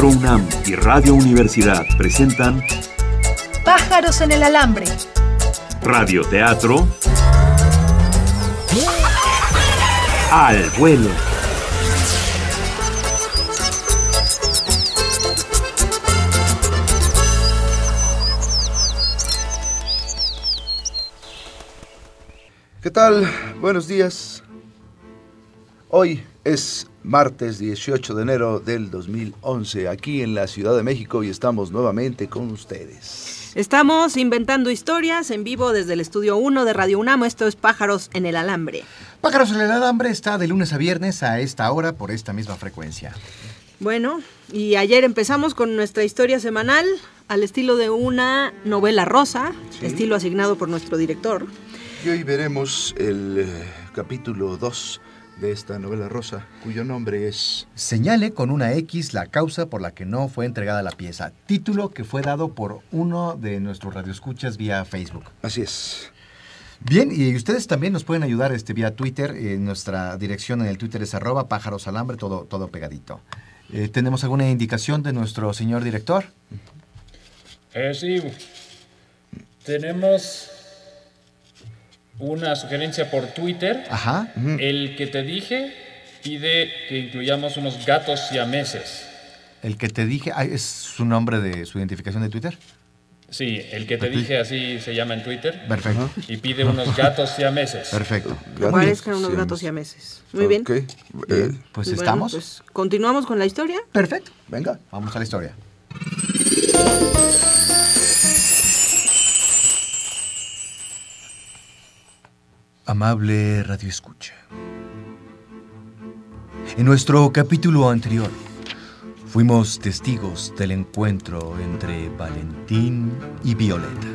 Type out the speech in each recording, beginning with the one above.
Teatro UNAM y Radio Universidad presentan Pájaros en el alambre. Radio Teatro al vuelo. ¿Qué tal? Buenos días. Hoy es martes 18 de enero del 2011, aquí en la Ciudad de México y estamos nuevamente con ustedes. Estamos inventando historias en vivo desde el estudio 1 de Radio UNAM. Esto es Pájaros en el Alambre. Pájaros en el Alambre está de lunes a viernes a esta hora por esta misma frecuencia. Bueno, y ayer empezamos con nuestra historia semanal al estilo de una novela rosa, estilo asignado por nuestro director. Y hoy veremos el eh, capítulo 2 de esta novela rosa, cuyo nombre es... Señale con una X la causa por la que no fue entregada la pieza. Título que fue dado por uno de nuestros radioescuchas vía Facebook. Así es. Bien, y ustedes también nos pueden ayudar este, vía Twitter. Eh, nuestra dirección en el Twitter es arroba pájarosalambre, todo, todo pegadito. Eh, ¿Tenemos alguna indicación de nuestro señor director? Eh, sí, tenemos una sugerencia por Twitter. Ajá. El que te dije pide que incluyamos unos gatos siameses. El que te dije, ah, ¿es su nombre de su identificación de Twitter? Sí, el que te dije así se llama en Twitter. Perfecto. Y pide unos gatos siameses. Perfecto. Parezcan unos gatos siameses. Muy bien. Ok, eh, pues Bueno, estamos. pues, Continuamos con la historia. Perfecto. venga. Vamos a la historia. Amable Radio Escucha. En nuestro capítulo anterior, fuimos testigos del encuentro entre Valentín y Violeta.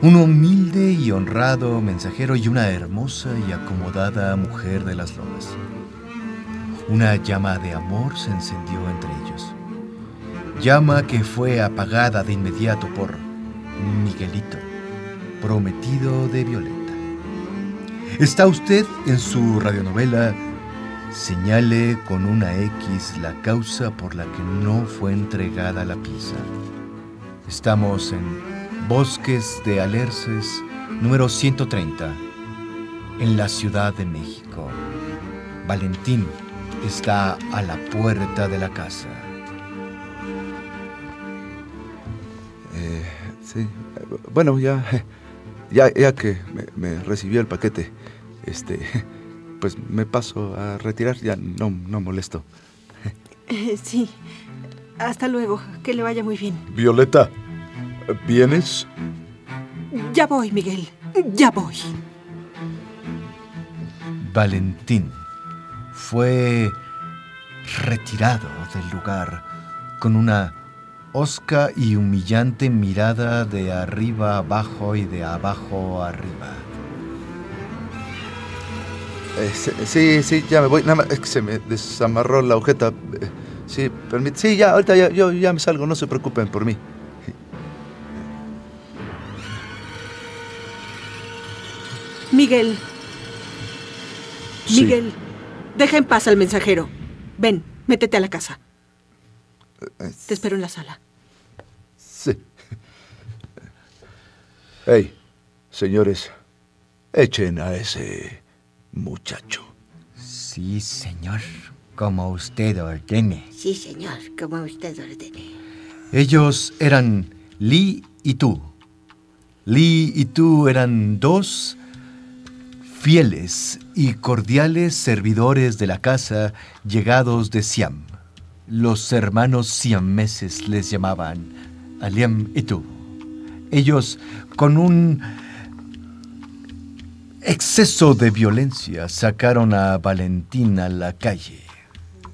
Un humilde y honrado mensajero y una hermosa y acomodada mujer de las lomas. Una llama de amor se encendió entre ellos. Llama que fue apagada de inmediato por Miguelito, prometido de Violeta. Está usted en su radionovela Señale con una X la causa por la que no fue entregada la pieza. Estamos en Bosques de Alerces, número 130, en la Ciudad de México. Valentín está a la puerta de la casa. Eh, sí, bueno, ya, ya, ya que me recibió el paquete, este, pues me paso a retirar, ya no, no molesto. Sí. Hasta luego. Que le vaya muy bien. Violeta, ¿vienes? Ya voy, Miguel. Ya voy. Valentín fue retirado del lugar con una hosca y humillante mirada de arriba abajo y de abajo arriba. Eh, sí, sí, ya me voy. Nada más, es que se me desamarró la agujeta. Eh, Sí, permite. Sí, ya, ahorita ya, yo ya me salgo, no se preocupen por mí. Miguel. Sí. Miguel. Deja en paz al mensajero. Ven, métete a la casa. Eh, Te espero en la sala. Sí. Hey, señores, echen a ese muchacho. Sí, señor, como usted ordene. Sí, señor, como usted ordene. Ellos eran Lee y tú. Lee y tú eran dos fieles y cordiales servidores de la casa llegados de Siam. Los hermanos siameses les llamaban Aliam y tú. Ellos, con un exceso de violencia, sacaron a Valentín a la calle.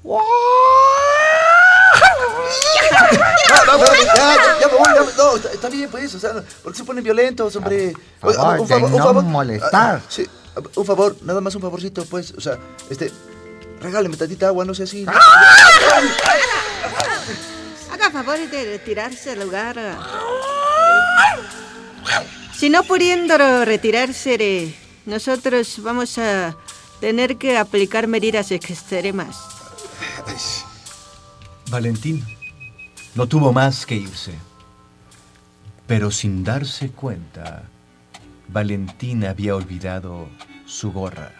No, no, no, no, está, bien, pues, o sea, ¿por qué se ponen violentos, hombre? Por favor, de no molestar. Ah, sí, un favor, nada más un favorcito, pues, o sea, este, regáleme tantita agua, no sé si... Haga favor de retirarse al lugar. Si no pudiendo retirarse, de- nosotros vamos a tener que aplicar medidas extremas. Valentín no tuvo más que irse. Pero sin darse cuenta, Valentín había olvidado su gorra.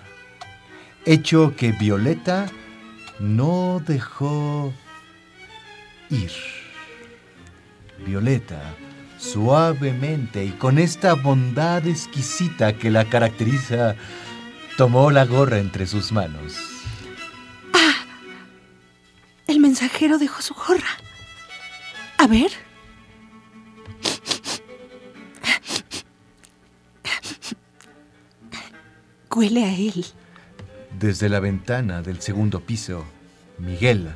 Hecho que Violeta no dejó ir. Violeta, suavemente y con esta bondad exquisita que la caracteriza, tomó la gorra entre sus manos. El mensajero dejó su gorra. A ver. Huele a él. Desde la ventana del segundo piso, Miguel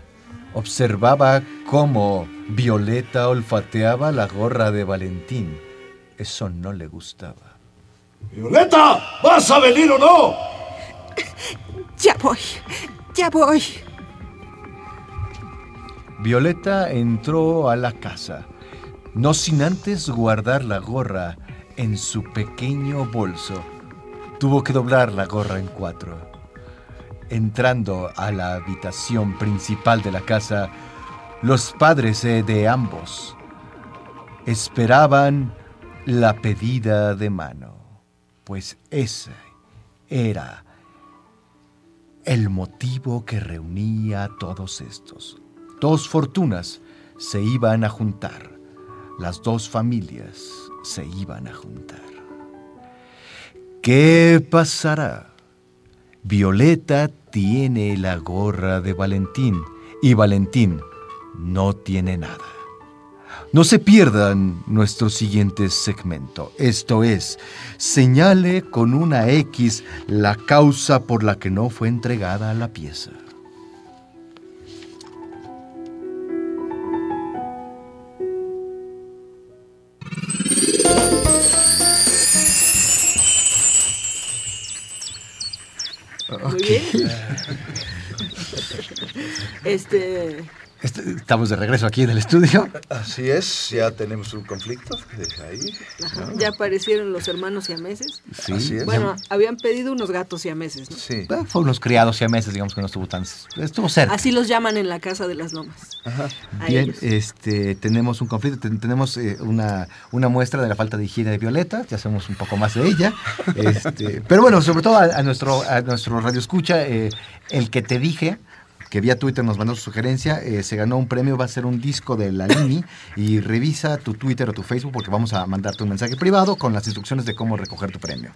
observaba cómo Violeta olfateaba la gorra de Valentín. Eso no le gustaba. ¡Violeta! ¿Vas a venir o no? Ya voy. Ya voy. Violeta entró a la casa, no sin antes guardar la gorra en su pequeño bolso. Tuvo que doblar la gorra en cuatro. Entrando a la habitación principal de la casa, los padres eh, de ambos esperaban la pedida de mano, pues ese era el motivo que reunía a todos estos. Dos fortunas se iban a juntar, las dos familias se iban a juntar. ¿Qué pasará? Violeta tiene la gorra de Valentín y Valentín no tiene nada. No se pierdan nuestro siguiente segmento. Esto es, señale con una X la causa por la que no fue entregada la pieza. Este. Este- Estamos de regreso aquí en el estudio. Así es, ya tenemos un conflicto. Ahí. ajá, ya aparecieron los hermanos siameses. Sí. Así es. Bueno, habían pedido unos gatos siameses, ¿no? Sí. Eh, Fue unos criados y meses, digamos que no estuvo tan... Estuvo cerca. Así los llaman en la casa de las lomas. A Bien, ellos. este, tenemos un conflicto, ten- tenemos eh, una, una muestra de la falta de higiene de Violeta, ya sabemos un poco más de ella. Este, pero bueno, sobre todo a, a nuestro, a nuestro radio escucha, eh, el que te dije, que vía Twitter nos mandó su sugerencia, eh, se ganó un premio, va a ser un disco de la INI y revisa tu Twitter o tu Facebook porque vamos a mandarte un mensaje privado con las instrucciones de cómo recoger tu premio.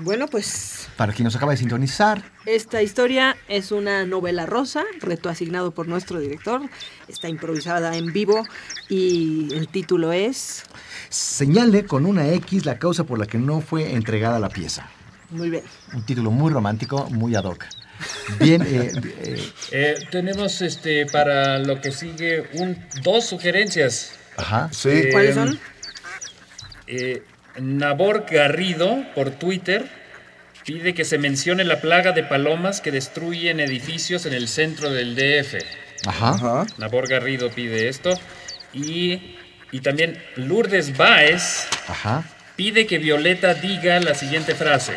Bueno, pues Para quien nos acaba de sintonizar, esta historia es una novela rosa, reto asignado por nuestro director. Está improvisada en vivo y el título es. señale con una X la causa por la que no fue entregada la pieza. Muy bien. Un título muy romántico, muy ad hoc. Bien, eh, eh, Eh, tenemos este para lo que sigue un, dos sugerencias. ajá. Sí. Eh, ¿Cuáles son? Eh, Nabor Garrido por Twitter pide que se mencione la plaga de palomas que destruyen edificios en el centro del DF. Ajá. Ajá. Nabor Garrido pide esto. Y, y también Lourdes Baez Ajá. pide que Violeta diga la siguiente frase.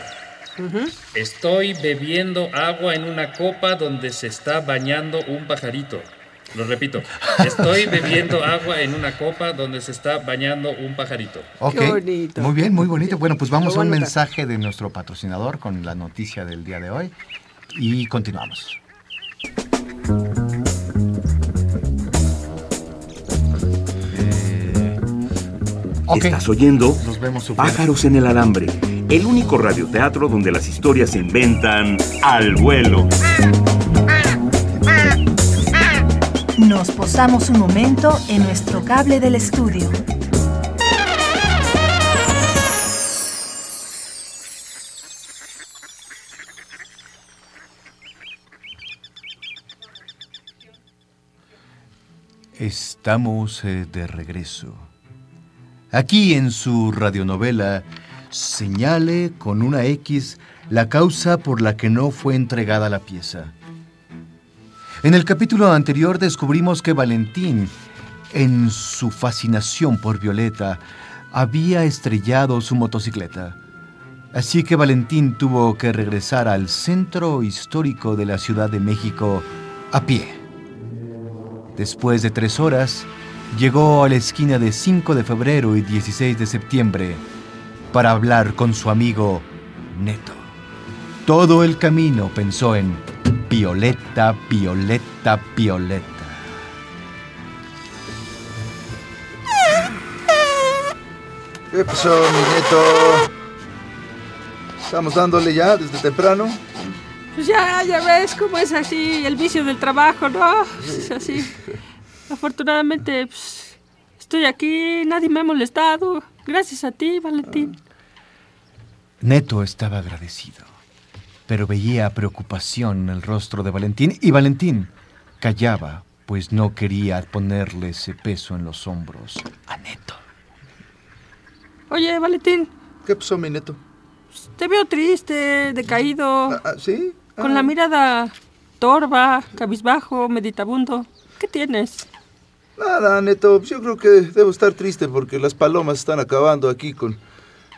Estoy bebiendo agua en una copa donde se está bañando un pajarito. Lo repito. Estoy bebiendo agua en una copa donde se está bañando un pajarito. Ok. Qué bonito. Muy bien, muy bonito. Bueno, pues vamos a un mensaje de nuestro patrocinador con la noticia del día de hoy y continuamos. Eh, ok. Estás oyendo vemos sufrir. Pájaros en el Alambre, el único radioteatro donde las historias se inventan al vuelo. Nos posamos un momento en nuestro cable del estudio. Estamos eh, de regreso. Aquí en su radionovela, señale con una X la causa por la que no fue entregada la pieza. En el capítulo anterior descubrimos que Valentín, en su fascinación por Violeta, había estrellado su motocicleta. Así que Valentín tuvo que regresar al centro histórico de la Ciudad de México a pie. Después de tres horas, llegó a la esquina de 5 de febrero y 16 de septiembre para hablar con su amigo Neto. Todo el camino pensó en Violeta, Violeta, Violeta. ¿Qué pasó, mi Neto? Estamos dándole ya desde temprano. Pues ya, ya ves cómo es así el vicio del trabajo, ¿no? Es así. Afortunadamente, pues, estoy aquí, nadie me ha molestado. Gracias a ti, Valentín. Neto estaba agradecido, pero veía preocupación en el rostro de Valentín y Valentín callaba, pues no quería ponerle ese peso en los hombros a Neto. Oye, Valentín, ¿Qué pasó, mi Neto? te veo triste, decaído, Ah, ah, ¿Sí? con Ah, la mirada torva, cabizbajo, meditabundo. ¿Qué tienes? Nada, Neto, yo creo que debo estar triste porque las palomas están acabando aquí con,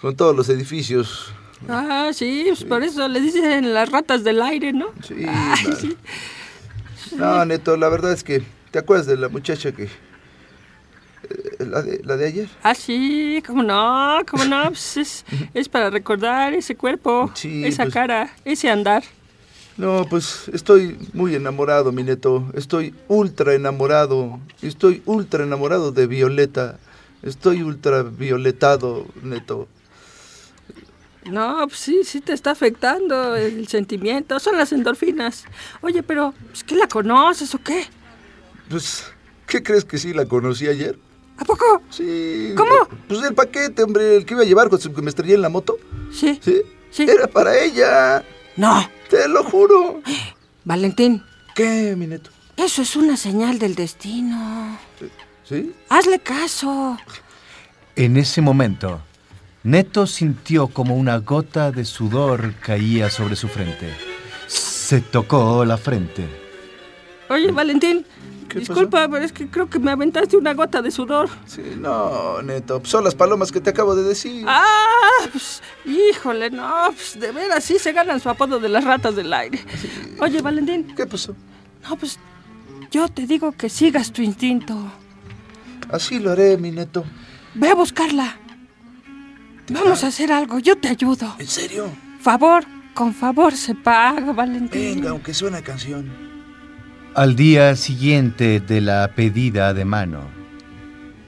con todos los edificios. Ah, sí, pues por eso le dicen las ratas del aire, ¿no? Sí, Ay, sí. No, Neto, la verdad es que... ¿Te acuerdas de la muchacha que... eh, la, de, la de ayer? Ah, sí, cómo no, cómo no, pues es, es para recordar ese cuerpo, Sí, esa pues- cara, ese andar. No, pues estoy muy enamorado, mi Neto. Estoy ultra enamorado. Estoy ultra enamorado de Violeta. Estoy ultra violetado, Neto. No, pues sí, sí te está afectando el sentimiento, son las endorfinas. Oye, pero, pues, ¿qué la conoces o qué? Pues, ¿qué crees que sí la conocí ayer? ¿A poco? Sí. ¿Cómo? Pues el paquete, hombre, el que iba a llevar cuando me estrellé en la moto. Sí. ¿Sí? Sí. Era para ella. No, Te lo juro. Valentín, ¿Qué, mi Neto? eso es una señal del destino. ¿Sí? Hazle caso. En ese momento, Neto sintió como una gota de sudor caía sobre su frente. Se tocó la frente. Oye, Valentín, ¿Qué disculpa, pero es que creo que me aventaste una gota de sudor. Sí, no, Neto. pues Son las palomas que te acabo de decir. Ah, pues, híjole, no, pues de veras sí se ganan su apodo de las ratas del aire. Oye, Valentín, ¿Qué pasó? no, pues yo te digo que sigas tu instinto. Así lo haré, mi Neto. Ve a buscarla. Vamos a hacer algo, yo te ayudo. ¿En serio? Favor, con favor se paga, Valentín. Venga, aunque sea una canción. Al día siguiente de la pedida de mano,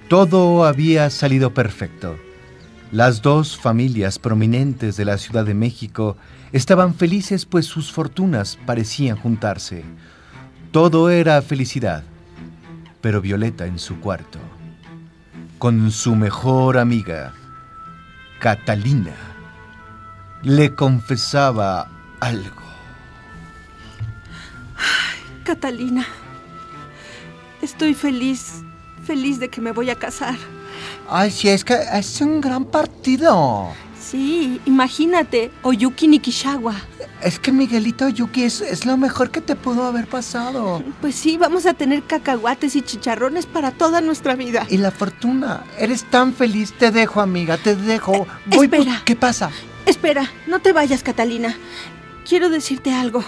todo había salido perfecto. Las dos familias prominentes de la Ciudad de México estaban felices pues sus fortunas parecían juntarse. Todo era felicidad, pero Violeta en su cuarto, con su mejor amiga, Catalina, le confesaba algo. Catalina, estoy feliz, feliz de que me voy a casar. Ay, sí, es que es un gran partido. Sí, imagínate, Oyuki Nikishawa. Es que Miguelito Yuki es, es lo mejor que te pudo haber pasado. Pues sí, vamos a tener cacahuates y chicharrones para toda nuestra vida. Y la fortuna. Eres tan feliz. Te dejo, amiga, te dejo. Voy espera. ¿Qué pasa? Espera, no te vayas, Catalina. Quiero decirte algo.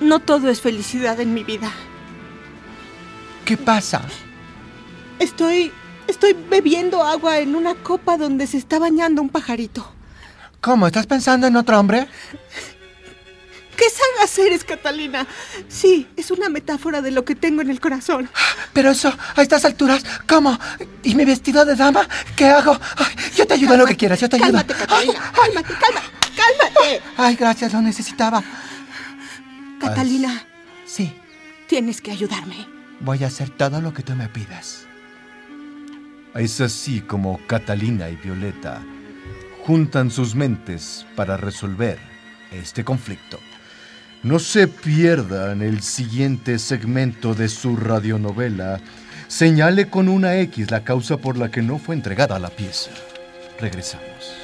No todo es felicidad en mi vida. ¿Qué pasa? Estoy. Estoy bebiendo agua en una copa donde se está bañando un pajarito. ¿Cómo? ¿Estás pensando en otro hombre? ¿Qué sagaz eres, Catalina? Sí, es una metáfora de lo que tengo en el corazón. Pero eso, a estas alturas, ¿cómo? ¿Y mi vestido de dama? ¿Qué hago? Ay, yo te ayudo en lo que quieras, yo te ayudo. Cálmate, Catalina. Cálmate, cálmate, cálmate. Ay, gracias, lo necesitaba. Catalina, Sí, tienes que ayudarme. voy a hacer todo lo que tú me pidas. Es así como Catalina y Violeta juntan sus mentes para resolver este conflicto. No se pierdan el siguiente segmento de su radionovela. Señale con una X la causa por la que no fue entregada la pieza. Regresamos.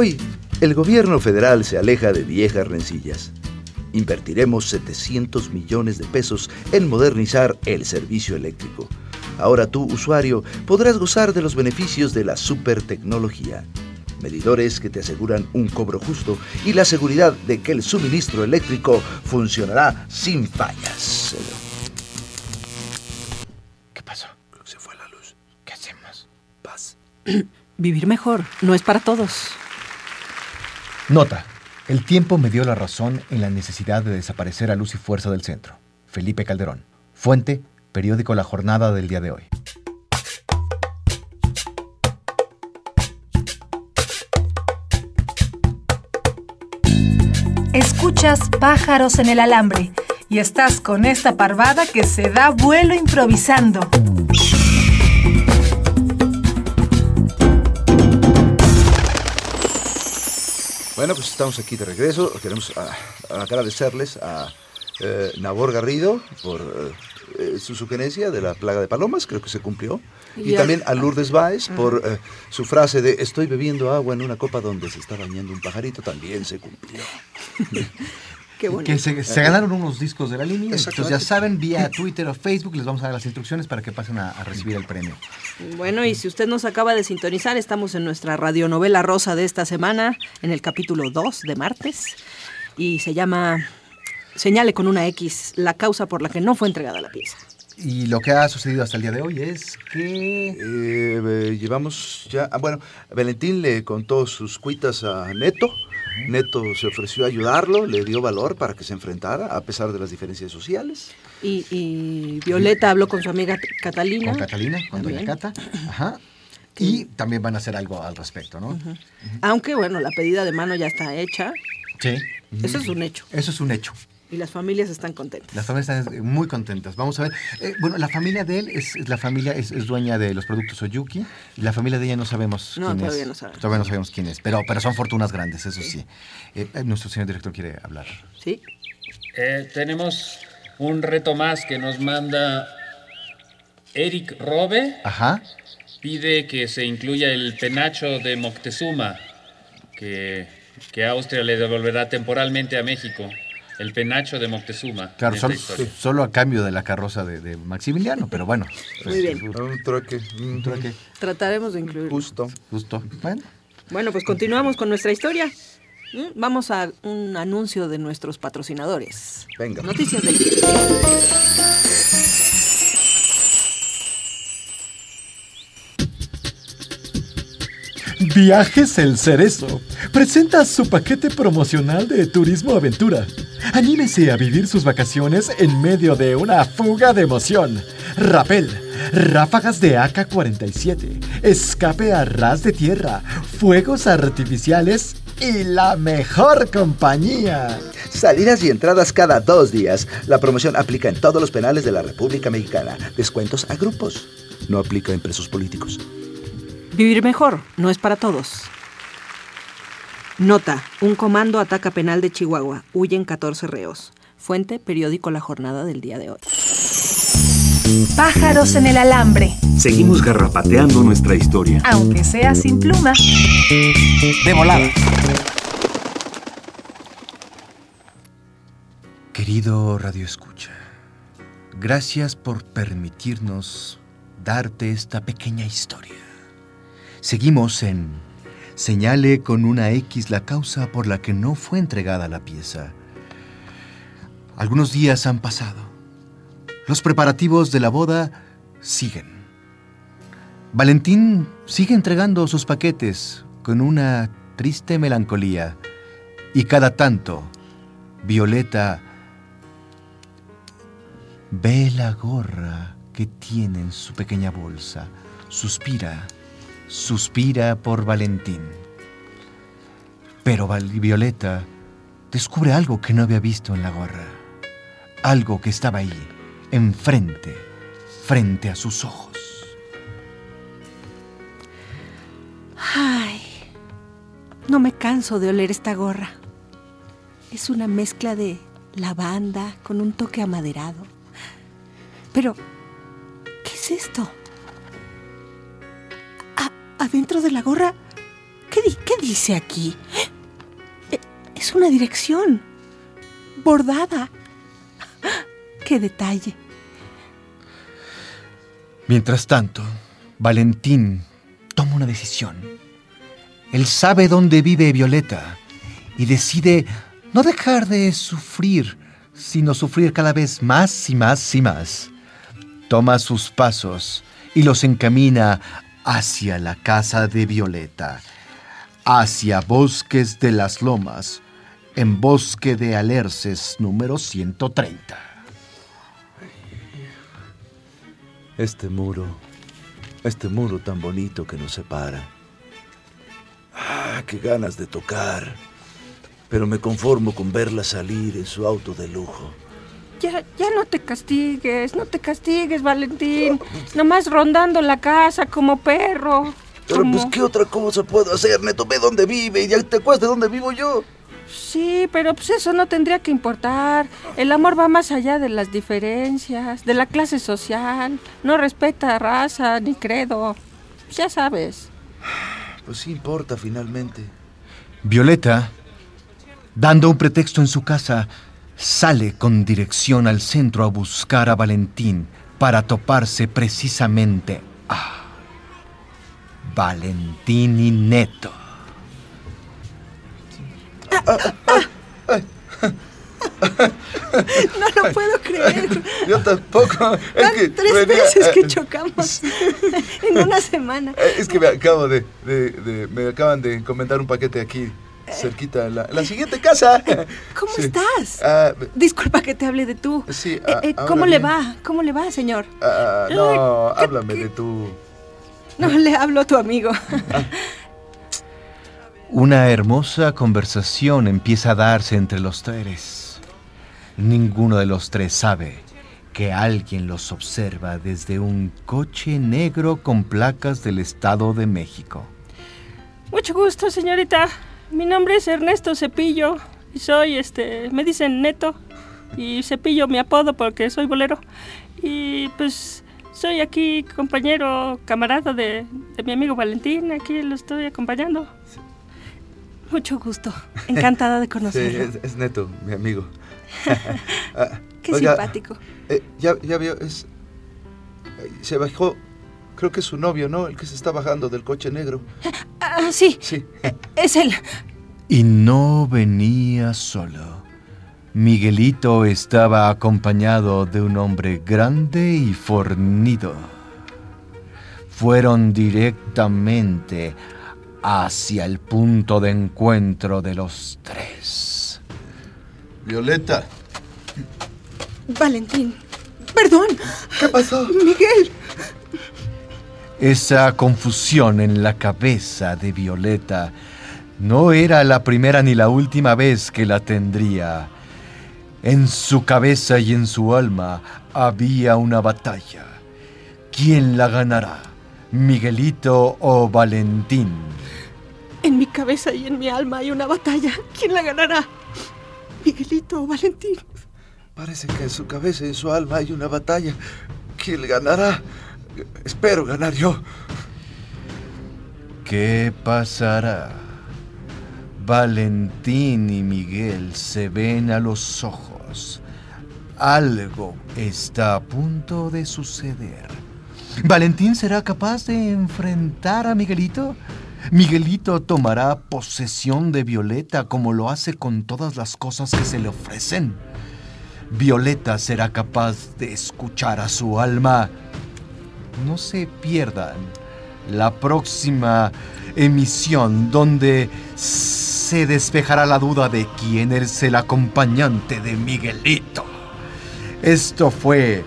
Hoy, el gobierno federal se aleja de viejas rencillas. Invertiremos 700 millones de pesos en modernizar el servicio eléctrico. Ahora tú, usuario, podrás gozar de los beneficios de la super tecnología. Medidores que te aseguran un cobro justo y la seguridad de que el suministro eléctrico funcionará sin fallas. ¿Qué pasó? Creo que se fue la luz. ¿Qué hacemos? Paz. Vivir mejor no es para todos. Nota. El tiempo me dio la razón en la necesidad de desaparecer a luz y fuerza del centro. Felipe Calderón. Fuente, periódico La Jornada del día de hoy. Escuchas pájaros en el alambre y estás con esta parvada que se da vuelo improvisando. Bueno, pues estamos aquí de regreso. Queremos ah, agradecerles a eh, Nabor Garrido por eh, su sugerencia de la plaga de palomas, creo que se cumplió. Y, también a Lourdes Báez por eh, su frase de estoy bebiendo agua en una copa donde se está bañando un pajarito, también se cumplió. Que se, se ganaron unos discos de la línea. Entonces ya saben, vía Twitter o Facebook les vamos a dar las instrucciones para que pasen a, a recibir el premio. Bueno, y si usted nos acaba de sintonizar, estamos en nuestra radionovela rosa de esta semana, en el capítulo 2 de martes, y se llama Señale con una X, la causa por la que no fue entregada la pieza. Y lo que ha sucedido hasta el día de hoy es que... Eh, eh, llevamos ya, ah, bueno, Valentín le contó sus cuitas a Neto. Neto se ofreció a ayudarlo, le dio valor para que se enfrentara a pesar de las diferencias sociales. Y, y Violeta habló con su amiga Catalina. Con Catalina, con Doña. Cata. Ajá. Y también van a hacer algo al respecto, ¿no? Aunque, bueno, la pedida de mano ya está hecha. Sí. Eso es un hecho. Eso es un hecho. Y las familias están contentas. Las familias están muy contentas. Vamos a ver. Eh, bueno, la familia de él es, es la familia es, es dueña de los productos Oyuki y la familia de ella no sabemos No, quién todavía es. no sabemos. Todavía no sabemos quién es, pero, pero son fortunas grandes, eso sí. Eh, eh, nuestro señor director quiere hablar. ¿Sí? Eh, tenemos un reto más que nos manda Eric Robe. Ajá. Pide que se incluya el penacho de Moctezuma, que, que Austria le devolverá temporalmente a México. El penacho de Moctezuma. Claro, solo a cambio de la carroza de, de Maximiliano, pero bueno. pues, Muy bien. Un trueque. Un trueque Trataremos de incluir. Justo. justo. Bueno, Bueno, pues continuamos con nuestra historia. ¿Mm? Vamos a un anuncio de nuestros patrocinadores. Venga. Noticias del día. Viajes El Cerezo presenta su paquete promocional de turismo aventura. Anímese a vivir sus vacaciones en medio de una fuga de emoción. Rappel, ráfagas de AK-47, escape a ras de tierra, fuegos artificiales y la mejor compañía. Salidas y entradas cada dos días. La promoción aplica en todos los penales de la República Mexicana. Descuentos a grupos. No aplica en presos políticos. Vivir mejor no es para todos. Nota, un comando ataca penal de Chihuahua. Huyen 14 reos. Fuente, periódico La Jornada del día de hoy. Pájaros en el alambre, Seguimos garrapateando nuestra historia. aunque sea sin pluma. de volada. Querido Radio Escucha, gracias por permitirnos darte esta pequeña historia. Seguimos en Señale con una X la causa por la que no fue entregada la pieza. Algunos días han pasado. Los preparativos de la boda siguen. Valentín sigue entregando sus paquetes con una triste melancolía y cada tanto Violeta ve la gorra que tiene en su pequeña bolsa, suspira, suspira por Valentín. Pero Violeta descubre algo que no había visto en la gorra, algo que estaba ahí, enfrente, frente a sus ojos. Ay, no me canso de oler esta gorra. Es una mezcla de lavanda con un toque amaderado. Pero, ¿qué es esto? Adentro de la gorra, ¿qué, di- qué dice aquí? Eh, Es una dirección bordada. ¡Qué detalle! Mientras tanto, Valentín toma una decisión. Él sabe dónde vive Violeta y decide no dejar de sufrir, sino sufrir cada vez más y más y más. Toma sus pasos y los encamina hacia la casa de Violeta, hacia Bosques de las Lomas, en Bosque de Alerces número 130. Este muro, este muro tan bonito que nos separa. Ah, qué ganas de tocar. Pero me conformo con verla salir en su auto de lujo. Ya, ya no te castigues, no te castigues, Valentín. Nomás rondando la casa como perro. Pero como- pues, ¿qué otra cosa puedo hacer? Neto, ve dónde vive y ya te acuerdas de dónde vivo yo. Sí, pero pues eso no tendría que importar. El amor va más allá de las diferencias, de la clase social. No respeta raza ni credo. Ya sabes. Pues sí importa finalmente. Violeta, dando un pretexto en su casa, sale con dirección al centro a buscar a Valentín para toparse precisamente a Valentín y Neto. No lo puedo creer. Yo tampoco. Es Van que tres venía- veces que chocamos en una semana. Es que me acabo de, de- de- Me acaban de encomendar un paquete aquí, cerquita, en la, en la siguiente casa. ¿Cómo Sí. estás? Ah, Disculpa que te hable de tú. Sí, Eh, ah, eh, ¿Cómo le va? ¿Cómo le va, señor? ah, no, háblame de tú. No, le hablo a tu amigo. Una hermosa conversación empieza a darse entre los tres. Ninguno de los tres sabe que alguien los observa desde un coche negro con placas del Estado de México. Mucho gusto, señorita. Mi nombre es Ernesto Cepillo y soy, este, me dicen Neto y Cepillo mi apodo porque soy bolero. Y pues soy aquí compañero, camarada de, de mi amigo Valentín, aquí lo estoy acompañando. Mucho gusto. Encantada de Sí, conocerlo. es, es neto, mi amigo. Ah, Qué oiga, simpático. eh, ya, ya vio, es. eh, Se bajó. Creo que es su novio, ¿no? El que se está bajando del coche negro. Ah, sí. Sí. Es él. Y no venía solo. Miguelito estaba acompañado de un hombre grande y fornido. Fueron directamente hacia el punto de encuentro de los tres. Violeta. Valentín. Perdón. ¿Qué pasó? Miguel. Esa confusión en la cabeza de Violeta no era la primera ni la última vez que la tendría. En su cabeza y en su alma había una batalla. ¿Quién la ganará? ¿Miguelito o Valentín? En mi cabeza y en mi alma hay una batalla. ¿Quién la ganará? ¿Miguelito o Valentín? Parece que en su cabeza y en su alma hay una batalla. ¿Quién ganará? Espero ganar yo. ¿Qué pasará? Valentín y Miguel se ven a los ojos. Algo está a punto de suceder. ¿Valentín será capaz de enfrentar a Miguelito? ¿Miguelito tomará posesión de Violeta como lo hace con todas las cosas que se le ofrecen? ¿Violeta será capaz de escuchar a su alma? No se pierdan la próxima emisión donde se despejará la duda de quién es el acompañante de Miguelito. Esto fue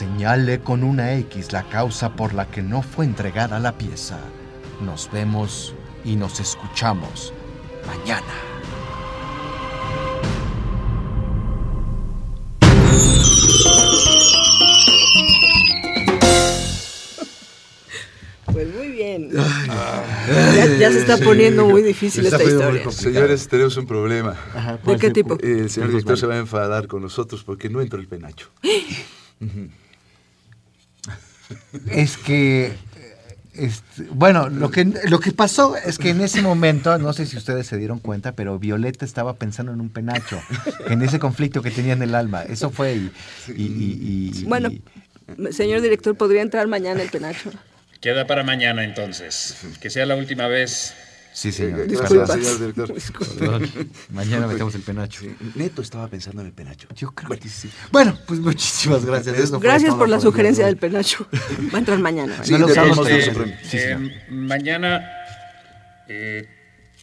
Señale con una X la causa por la que no fue entregada la pieza. Nos vemos y nos escuchamos mañana. Ya, ya se está poniendo muy difícil esta historia. Señores, tenemos un problema. ¿De qué tipo? El señor director se va a enfadar con nosotros porque no entró el penacho. Es que. este, bueno, lo que, lo que pasó es que en ese momento, no sé si ustedes se dieron cuenta, pero Violeta estaba pensando en un penacho, en ese conflicto que tenía en el alma. Eso fue y. y- y- y- Bueno, y- Señor director, ¿podría entrar mañana el penacho? Queda para mañana entonces. Que sea la última vez. Sí, señor. Disculpa, señor director. Perdón. Mañana metemos el penacho. Neto estaba pensando en el penacho. Yo creo que sí. Bueno, pues muchísimas gracias. Eso Gracias por la sugerencia de del penacho. Va a entrar mañana. Sí, No Eh, mañana, eh,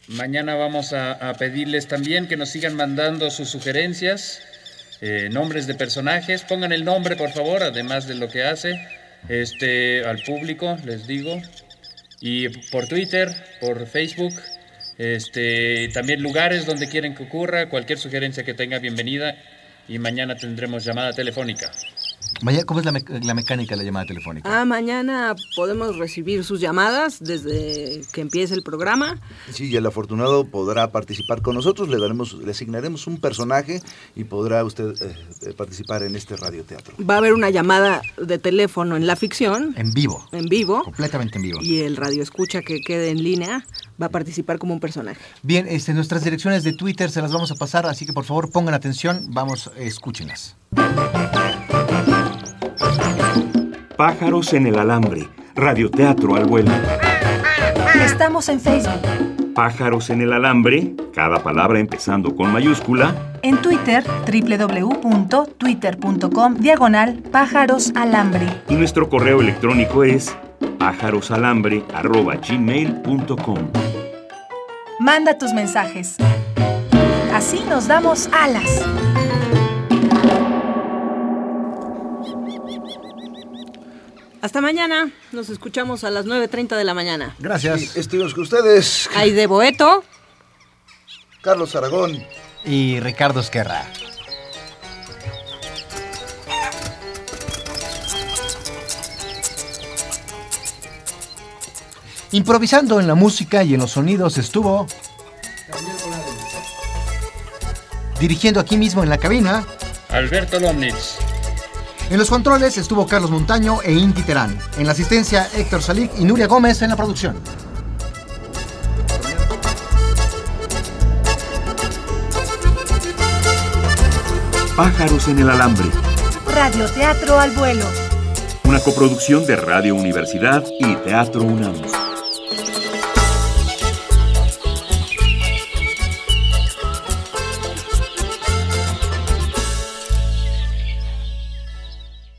mañana vamos a, a pedirles también que nos sigan mandando sus sugerencias, eh, nombres de personajes. Pongan el nombre, por favor, además de lo que hace, este, al público, les digo. Y por Twitter, por Facebook, este, también lugares donde quieren que ocurra, cualquier sugerencia que tenga, bienvenida. Y mañana tendremos llamada telefónica. Mañana, ¿Cómo es la, mec- la mecánica de la llamada telefónica? Ah, mañana podemos recibir sus llamadas desde que empiece el programa. Sí, y el afortunado podrá participar con nosotros, le daremos, le asignaremos un personaje y podrá usted eh, eh, participar en este radioteatro. Va a haber una llamada de teléfono en la ficción, En vivo. en vivo, Completamente en vivo. y el radio escucha que quede en línea va a participar como un personaje. Bien, este, nuestras direcciones de Twitter se las vamos a pasar, así que por favor pongan atención, vamos, escúchenlas. Pájaros en el alambre. Radioteatro al vuelo. Estamos en Facebook, Pájaros en el alambre, cada palabra empezando con mayúscula, en Twitter, www.twitter.com, diagonal pájaros alambre. y nuestro correo electrónico es pájarosalambre.gmail.com. Manda tus mensajes. Así nos damos alas. Hasta mañana. Nos escuchamos a las 9.30 de la mañana. Gracias. Sí, estuvimos con ustedes, Hay de Boeto. Carlos Aragón. Y Ricardo Esquerra. Improvisando en la música y en los sonidos estuvo... Dirigiendo aquí mismo en la cabina. Alberto Lomnitz. En los controles estuvo Carlos Montaño e Inti Terán. En la asistencia Héctor Salic y Nuria Gómez en la producción. Pájaros en el alambre. Radioteatro al vuelo. Una coproducción de Radio Universidad y Teatro UNAM.